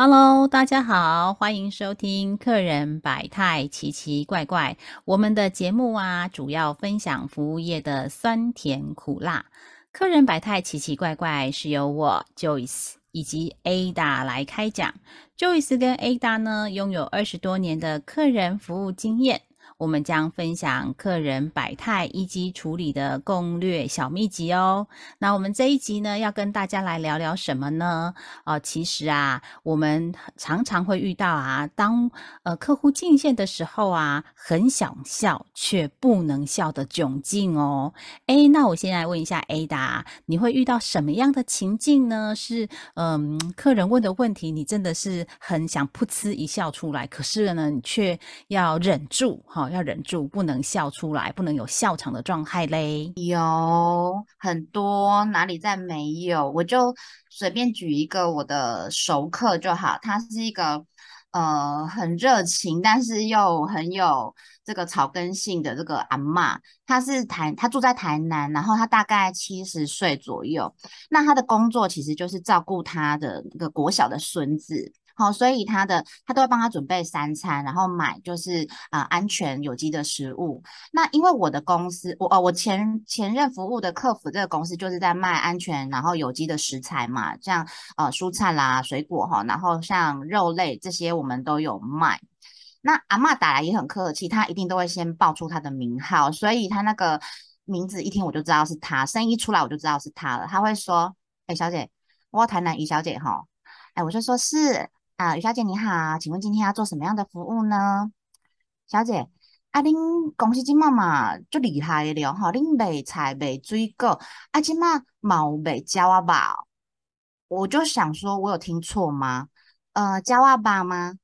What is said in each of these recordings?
Hello，大家好，欢迎收听客人百态奇奇怪怪。我们的节目啊，主要分享服务业的酸甜苦辣。客人百态奇奇怪怪是由我 Joyce 以及 Ada 来开讲。Joyce 跟 Ada 呢，拥有二十多年的客人服务经验。我们将分享客人百态以及处理的攻略小秘籍哦。那我们这一集呢，要跟大家来聊聊什么呢？啊，其实啊，我们常常会遇到啊，当呃客户进线的时候啊，很想笑却不能笑的窘境哦。哎，那我先来问一下 Ada，你会遇到什么样的情境呢？是嗯，客人问的问题，你真的是很想噗嗤一笑出来，可是呢，你却要忍住哈。要忍住，不能笑出来，不能有笑场的状态嘞。有很多哪里在没有？我就随便举一个我的熟客就好。他是一个呃很热情，但是又很有这个草根性的这个阿妈。他是台，他住在台南，然后他大概七十岁左右。那他的工作其实就是照顾他的那个国小的孙子。好，所以他的他都会帮他准备三餐，然后买就是啊安全有机的食物。那因为我的公司，我哦我前前任服务的客服这个公司就是在卖安全然后有机的食材嘛，像呃蔬菜啦、水果哈，然后像肉类这些我们都有卖。那阿妈打来也很客气，他一定都会先报出他的名号，所以他那个名字一听我就知道是他，声音一出来我就知道是他了。他会说：“哎，小姐，我台南于小姐哈。”哎，我就说是。啊，于小姐你好，请问今天要做什么样的服务呢？小姐，啊，恁公司今嘛嘛就厉害了哈，恁卖菜卖水果，啊，今嘛冇卖焦阿爸，我就想说，我有听错吗？呃，焦阿爸吗？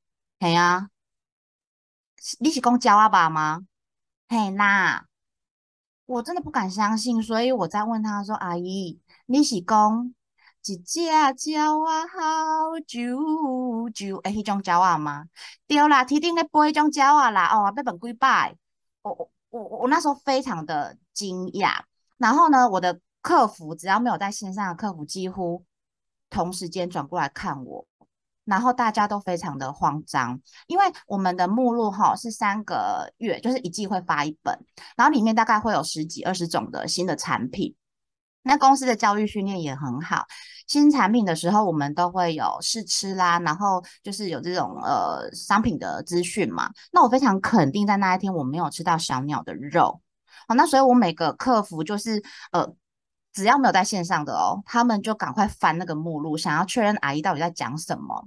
嘿啊，你是讲焦阿爸吗？嘿啦，我真的不敢相信，所以我在问他说，阿姨，你是讲？一只鸟啊，好啾啾，诶，迄种鸟啊吗？对啦，天顶咧飞迄种鸟啊啦，哦，要问几摆？我我我我那时候非常的惊讶。然后呢，我的客服只要没有在线上的客服，几乎同时间转过来看我，然后大家都非常的慌张，因为我们的目录哈是三个月，就是一季会发一本，然后里面大概会有十几二十种的新的产品。那公司的教育训练也很好，新产品的时候我们都会有试吃啦，然后就是有这种呃商品的资讯嘛。那我非常肯定，在那一天我没有吃到小鸟的肉，好，那所以我每个客服就是呃只要没有在线上的哦，他们就赶快翻那个目录，想要确认阿姨到底在讲什么。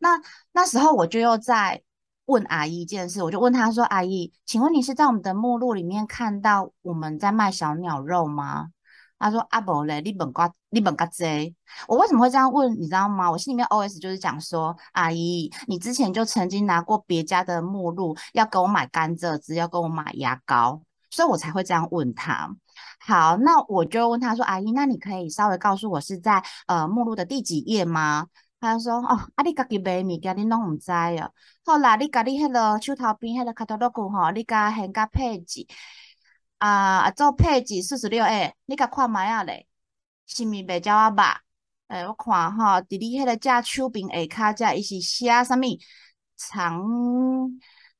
那那时候我就又在问阿姨一件事，我就问他说：“阿姨，请问你是在我们的目录里面看到我们在卖小鸟肉吗？”他说：“阿伯嘞，你本瓜，你本嘎贼。我为什么会这样问？你知道吗？我心里面 OS 就是讲说，阿姨，你之前就曾经拿过别家的目录，要给我买甘蔗汁，要给我买牙膏，所以我才会这样问他。好，那我就问他说，阿姨，那你可以稍微告诉我是在呃目录的第几页吗？他说，哦，阿你家己买物件，你拢唔知啊。好啦，你家你迄个手头边迄个卡托洛库吼，你家现个配置。”啊，做配置四十六 A，你甲看卖啊咧？是咪白鸟啊肉？诶，我看吼，伫你迄个只手柄下骹只，伊是写啥物？长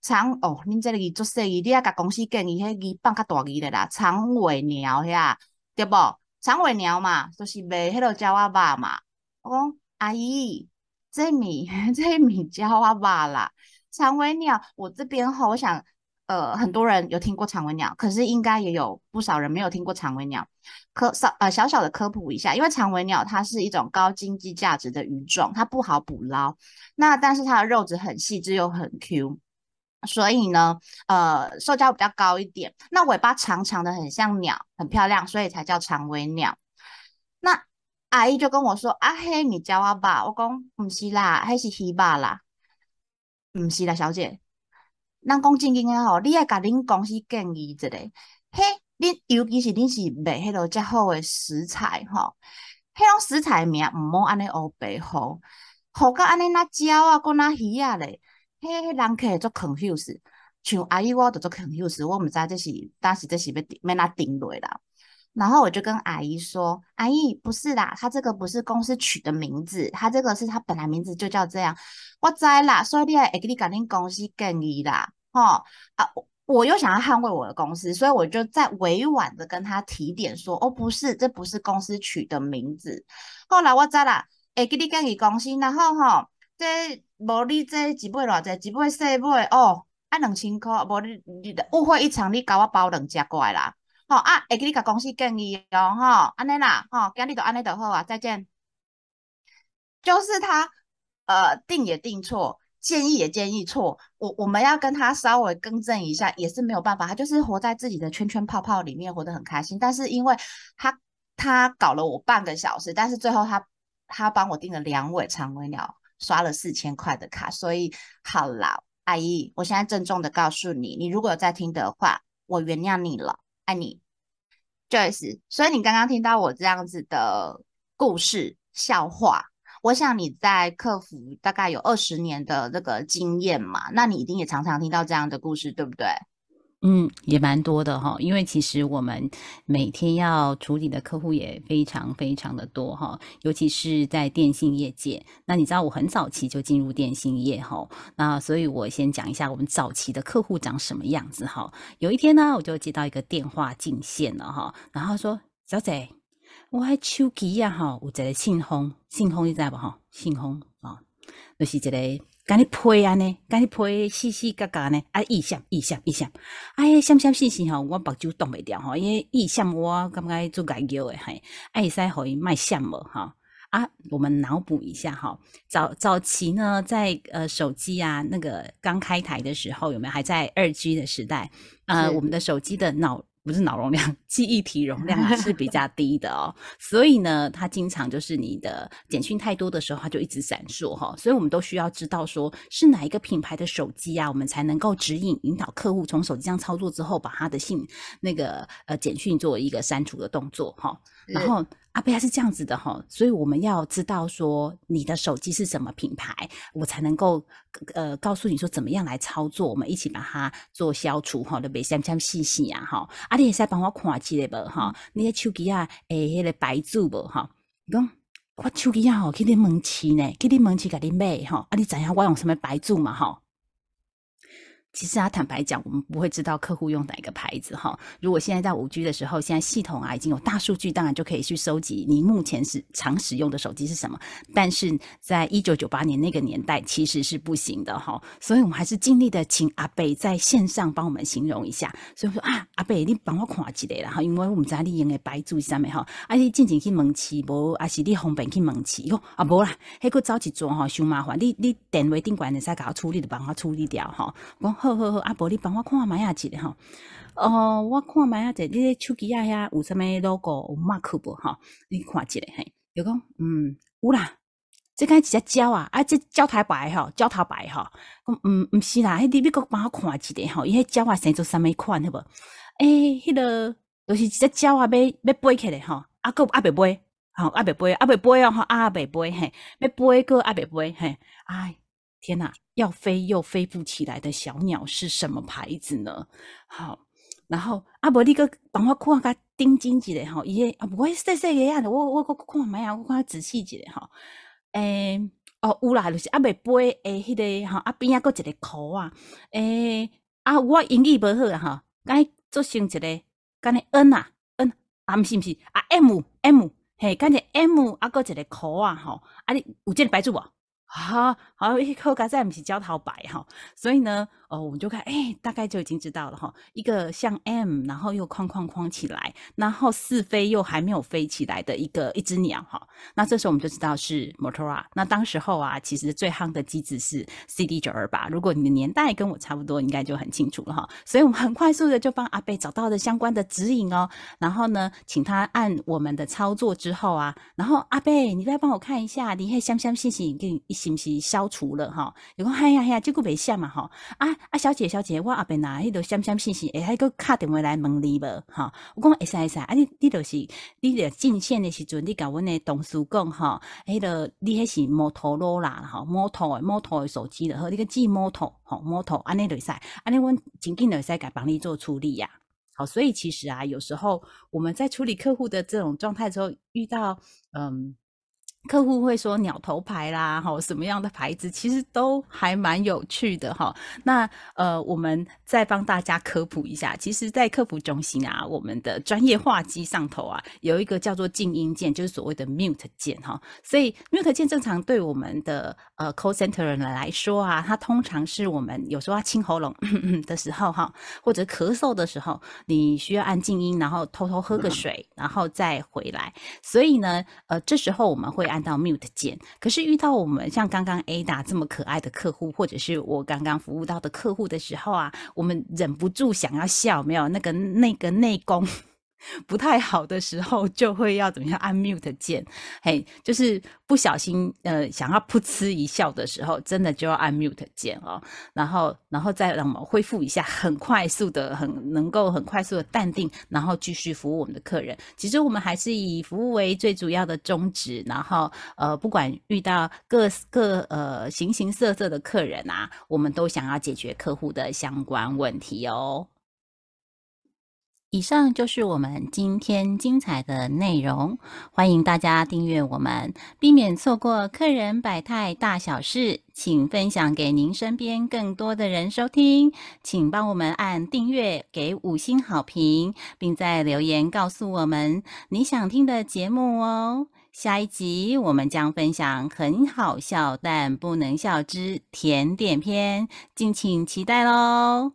长哦，恁这个字做细字，你啊甲公司建议迄字放较大字咧啦。长尾鸟遐，对无？长尾鸟嘛，就是卖迄个鸟啊肉嘛。我讲阿姨，这米 这米鸟啊肉啦，长尾鸟，我这边吼，我想。呃，很多人有听过长尾鸟，可是应该也有不少人没有听过长尾鸟。科少呃小小的科普一下，因为长尾鸟它是一种高经济价值的鱼种，它不好捕捞。那但是它的肉质很细致又很 Q，所以呢，呃，售价比较高一点。那尾巴长长的，很像鸟，很漂亮，所以才叫长尾鸟。那阿姨就跟我说：“阿黑，你教我吧。”我讲：“不是啦，还是鱼吧啦。”不是啦，小姐。咱讲正经诶吼，你爱甲恁公司建议一个，嘿，恁尤其是恁是卖迄落遮好诶食材吼，迄种食材名毋好安尼乌白好，好到安尼那鸟啊，搁那鱼啊咧，嘿，人客做 confuse，像阿姨我着做 confuse，我毋知这是当时这是要要哪定落啦。然后我就跟阿姨说：“阿姨，不是啦，他这个不是公司取的名字，他这个是他本来名字就叫这样。我知啦，所以你还给你赶紧公司建议啦，哈啊，我又想要捍卫我的公司，所以我就在委婉的跟他提点说：哦，不是，这不是公司取的名字。后来我知啦，会给你建议公司，然后哈，这无你这几倍偌济，几倍四倍哦，啊两千块，无你你误会一场，你搞我包两只过来啦。”好啊，会给你甲公司建议哦，哈，安尼啦，哈，今日就安尼就好啊，再见。就是他，呃，定也定错，建议也建议错，我我们要跟他稍微更正一下，也是没有办法，他就是活在自己的圈圈泡泡里面，活得很开心。但是因为他他搞了我半个小时，但是最后他他帮我订了两尾长尾鸟，刷了四千块的卡，所以好啦，阿姨，我现在郑重的告诉你，你如果有在听的话，我原谅你了。爱你，Joyce。所以你刚刚听到我这样子的故事笑话，我想你在客服大概有二十年的这个经验嘛，那你一定也常常听到这样的故事，对不对？嗯，也蛮多的哈，因为其实我们每天要处理的客户也非常非常的多哈，尤其是在电信业界。那你知道我很早期就进入电信业哈，那所以我先讲一下我们早期的客户长什么样子哈。有一天呢，我就接到一个电话进线了哈，然后说：“小姐，我还手机呀哈，有一个信封，信封你在不哈？信封啊，就是一个。”甲你配安尼，甲你配细细格格呢，啊，意象意象意象，哎，闪闪细细吼，我目睭挡袂掉吼，因为意象我感觉做解叫诶，嘿，会使互伊卖相无吼？啊，我们脑补一下哈，早早期呢，在呃手机啊那个刚开台的时候，有没有还在二 G 的时代？呃，我们的手机的脑。不是脑容量，记忆体容量 是比较低的哦，所以呢，它经常就是你的简讯太多的时候，它就一直闪烁哈，所以我们都需要知道说是哪一个品牌的手机啊，我们才能够指引引导客户从手机上操作之后，把他的信那个呃简讯做一个删除的动作哈，然后。阿贝亚是这样子的哈，所以我们要知道说你的手机是什么品牌，我才能够呃告诉你说怎么样来操作，我们一起把它做消除哈，都别相相细细啊哈。啊，你也使帮我看一下不哈？你的手机啊，诶，迄个白住不哈？讲我手机啊，吼，去你门市呢，去你门市给你买哈。啊，你知影我用什么白住嘛哈？其实啊，坦白讲，我们不会知道客户用哪个牌子哈。如果现在在五 G 的时候，现在系统啊已经有大数据，当然就可以去收集你目前是常使用的手机是什么。但是在一九九八年那个年代，其实是不行的哈。所以我们还是尽力的请阿北在线上帮我们形容一下。所以说啊，阿北你帮我看一下啦哈，因为我们知你用的白注上面哈，啊你进前去问起无，啊是你方便去问起哟啊无啦，迄个早一做哈，伤麻烦。你你电话顶管你再给我处理，就帮我处理掉哈。我。好好好，阿伯，你帮我看买下子吼。哦，我看买下子，你手机啊遐有啥物 logo 有 mark 不吼？你看一下嘿。就讲，嗯，有啦。这个一只鸟啊，啊，这胶太白吼，胶太白吼。讲，嗯，毋是啦，迄你你个帮我看一下吼，伊迄鸟啊生做啥物款好无？诶，迄个就是一只鸟啊，要要飞起来吼，啊个阿伯飞，吼阿伯飞，阿伯飞哦，吼阿伯飞嘿，要飞个阿伯飞嘿，哎。天呐，要飞又飞不起来的小鸟是什么牌子呢？好，然后阿伯你个帮我看下盯紧一点哈，伊啊不会细细个样的，我我我看买啊，我看仔细一点哈。诶，哦，有啦，就是阿未飞诶，迄个哈，啊边啊搁一个箍啊，诶，啊我英语无好哈，该做成一个，干你 N 啊 N，啊毋是毋是啊 M M，嘿，干只 M 啊搁一个箍啊吼，啊你有这个白住无？好好，一颗咖再不是焦桃白哈，所以呢。哦，我们就看，哎，大概就已经知道了哈。一个像 M，然后又框框框起来，然后四飞又还没有飞起来的一个一只鸟哈。那这时候我们就知道是 Motorola。那当时候啊，其实最夯的机子是 CD 九二八。如果你的年代跟我差不多，应该就很清楚了哈。所以我们很快速的就帮阿贝找到了相关的指引哦。然后呢，请他按我们的操作之后啊，然后阿贝，你再帮我看一下，你还相相信信给你是不是消除了哈？有个哎呀呀，这个没下嘛哈啊。啊，小姐，小姐，我阿边拿迄个闪闪信息，会还个卡电话来问你无？哈，我讲会使会使，啊，你你就是你咧进线的时阵，你甲阮的同事讲哈，迄个你迄是摩托罗拉哈，摩托的摩托的手机的，和你个记摩托，吼摩托，安尼就会使，安尼阮紧紧就会使甲帮你做处理呀。好，所以其实啊，有时候我们在处理客户的这种状态之后，遇到嗯。客户会说鸟头牌啦，哈，什么样的牌子其实都还蛮有趣的哈。那呃，我们再帮大家科普一下，其实，在客服中心啊，我们的专业话机上头啊，有一个叫做静音键，就是所谓的 mute 键哈。所以 mute 键正常对我们的呃 call center 人来说啊，它通常是我们有时候要清喉咙 的时候哈，或者咳嗽的时候，你需要按静音，然后偷偷喝个水，然后再回来。所以呢，呃，这时候我们会。按到 mute 键，可是遇到我们像刚刚 Ada 这么可爱的客户，或者是我刚刚服务到的客户的时候啊，我们忍不住想要笑，没有那个那个内功。不太好的时候，就会要怎么样按 mute 键，嘿，就是不小心呃想要噗嗤一笑的时候，真的就要按 mute 键哦，然后然后再让我们恢复一下，很快速的，很能够很快速的淡定，然后继续服务我们的客人。其实我们还是以服务为最主要的宗旨，然后呃不管遇到各各呃形形色色的客人啊，我们都想要解决客户的相关问题哦。以上就是我们今天精彩的内容，欢迎大家订阅我们，避免错过客人百态大小事。请分享给您身边更多的人收听，请帮我们按订阅，给五星好评，并在留言告诉我们你想听的节目哦。下一集我们将分享很好笑但不能笑之甜点篇，敬请期待喽。